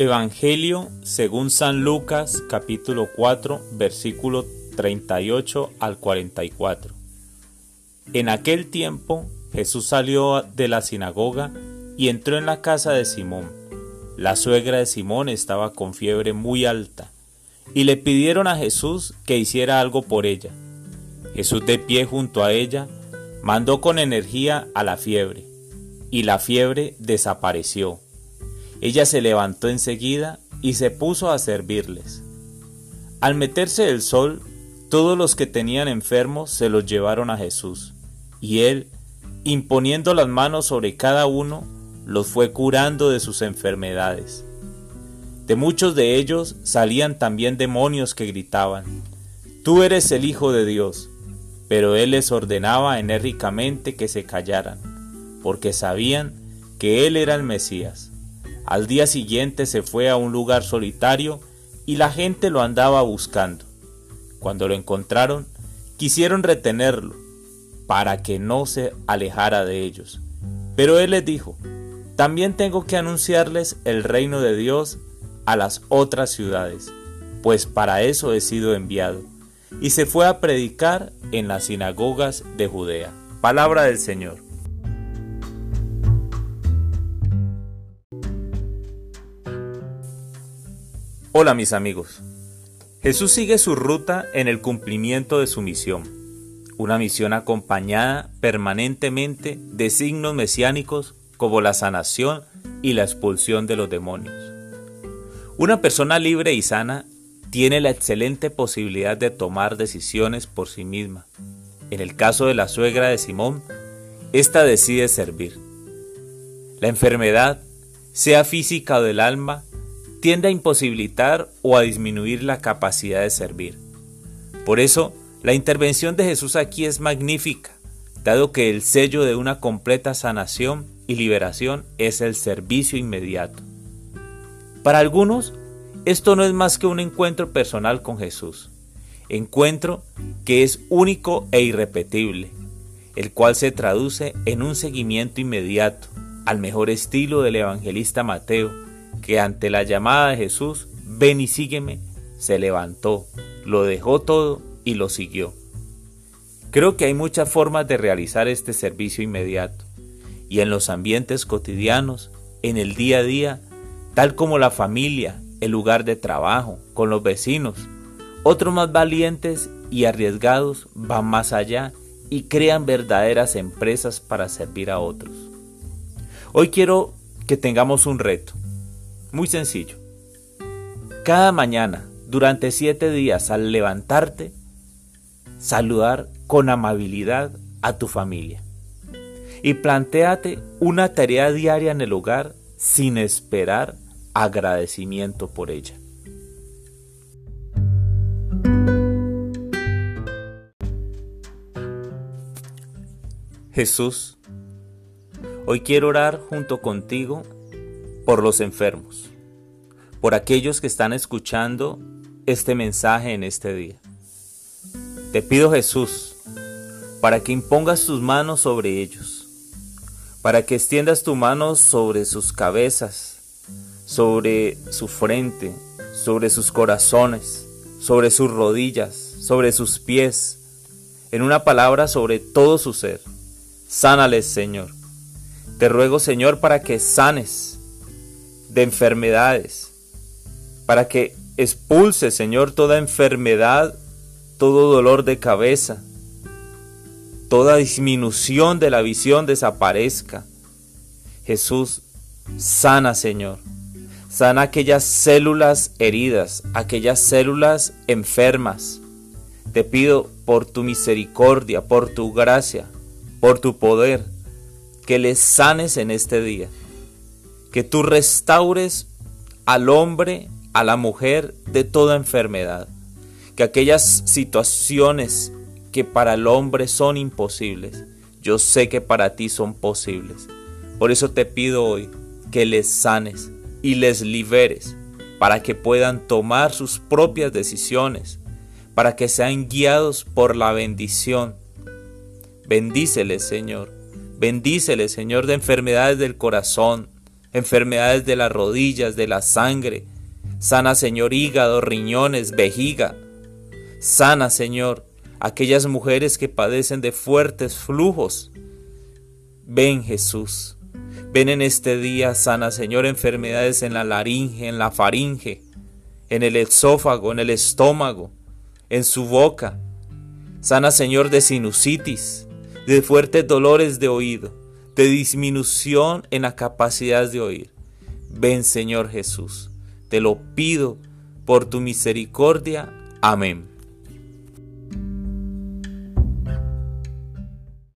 Evangelio según San Lucas capítulo 4 versículo 38 al 44. En aquel tiempo Jesús salió de la sinagoga y entró en la casa de Simón. La suegra de Simón estaba con fiebre muy alta y le pidieron a Jesús que hiciera algo por ella. Jesús de pie junto a ella mandó con energía a la fiebre y la fiebre desapareció ella se levantó enseguida y se puso a servirles. Al meterse el sol, todos los que tenían enfermos se los llevaron a Jesús, y él, imponiendo las manos sobre cada uno, los fue curando de sus enfermedades. De muchos de ellos salían también demonios que gritaban, Tú eres el Hijo de Dios. Pero él les ordenaba enérgicamente que se callaran, porque sabían que él era el Mesías. Al día siguiente se fue a un lugar solitario y la gente lo andaba buscando. Cuando lo encontraron, quisieron retenerlo para que no se alejara de ellos. Pero él les dijo, también tengo que anunciarles el reino de Dios a las otras ciudades, pues para eso he sido enviado. Y se fue a predicar en las sinagogas de Judea. Palabra del Señor. Hola mis amigos. Jesús sigue su ruta en el cumplimiento de su misión, una misión acompañada permanentemente de signos mesiánicos como la sanación y la expulsión de los demonios. Una persona libre y sana tiene la excelente posibilidad de tomar decisiones por sí misma. En el caso de la suegra de Simón, ésta decide servir. La enfermedad, sea física o del alma, tiende a imposibilitar o a disminuir la capacidad de servir. Por eso, la intervención de Jesús aquí es magnífica, dado que el sello de una completa sanación y liberación es el servicio inmediato. Para algunos, esto no es más que un encuentro personal con Jesús, encuentro que es único e irrepetible, el cual se traduce en un seguimiento inmediato, al mejor estilo del evangelista Mateo, que ante la llamada de Jesús, ven y sígueme, se levantó, lo dejó todo y lo siguió. Creo que hay muchas formas de realizar este servicio inmediato y en los ambientes cotidianos, en el día a día, tal como la familia, el lugar de trabajo, con los vecinos. Otros más valientes y arriesgados van más allá y crean verdaderas empresas para servir a otros. Hoy quiero que tengamos un reto muy sencillo. Cada mañana, durante siete días, al levantarte, saludar con amabilidad a tu familia. Y planteate una tarea diaria en el hogar sin esperar agradecimiento por ella. Jesús, hoy quiero orar junto contigo por los enfermos, por aquellos que están escuchando este mensaje en este día. Te pido Jesús, para que impongas tus manos sobre ellos, para que extiendas tu mano sobre sus cabezas, sobre su frente, sobre sus corazones, sobre sus rodillas, sobre sus pies, en una palabra sobre todo su ser. Sánales, Señor. Te ruego, Señor, para que sanes de enfermedades, para que expulse, Señor, toda enfermedad, todo dolor de cabeza, toda disminución de la visión desaparezca. Jesús, sana, Señor. Sana aquellas células heridas, aquellas células enfermas. Te pido por tu misericordia, por tu gracia, por tu poder, que les sanes en este día que tú restaures al hombre, a la mujer de toda enfermedad, que aquellas situaciones que para el hombre son imposibles, yo sé que para ti son posibles. Por eso te pido hoy que les sanes y les liberes para que puedan tomar sus propias decisiones, para que sean guiados por la bendición. Bendíceles, Señor. Bendíceles, Señor, de enfermedades del corazón, enfermedades de las rodillas, de la sangre. Sana, Señor, hígado, riñones, vejiga. Sana, Señor, aquellas mujeres que padecen de fuertes flujos. Ven, Jesús. Ven en este día, sana, Señor, enfermedades en la laringe, en la faringe, en el esófago, en el estómago, en su boca. Sana, Señor, de sinusitis, de fuertes dolores de oído, de disminución en la capacidad de oír. Ven, Señor Jesús. Te lo pido por tu misericordia. Amén.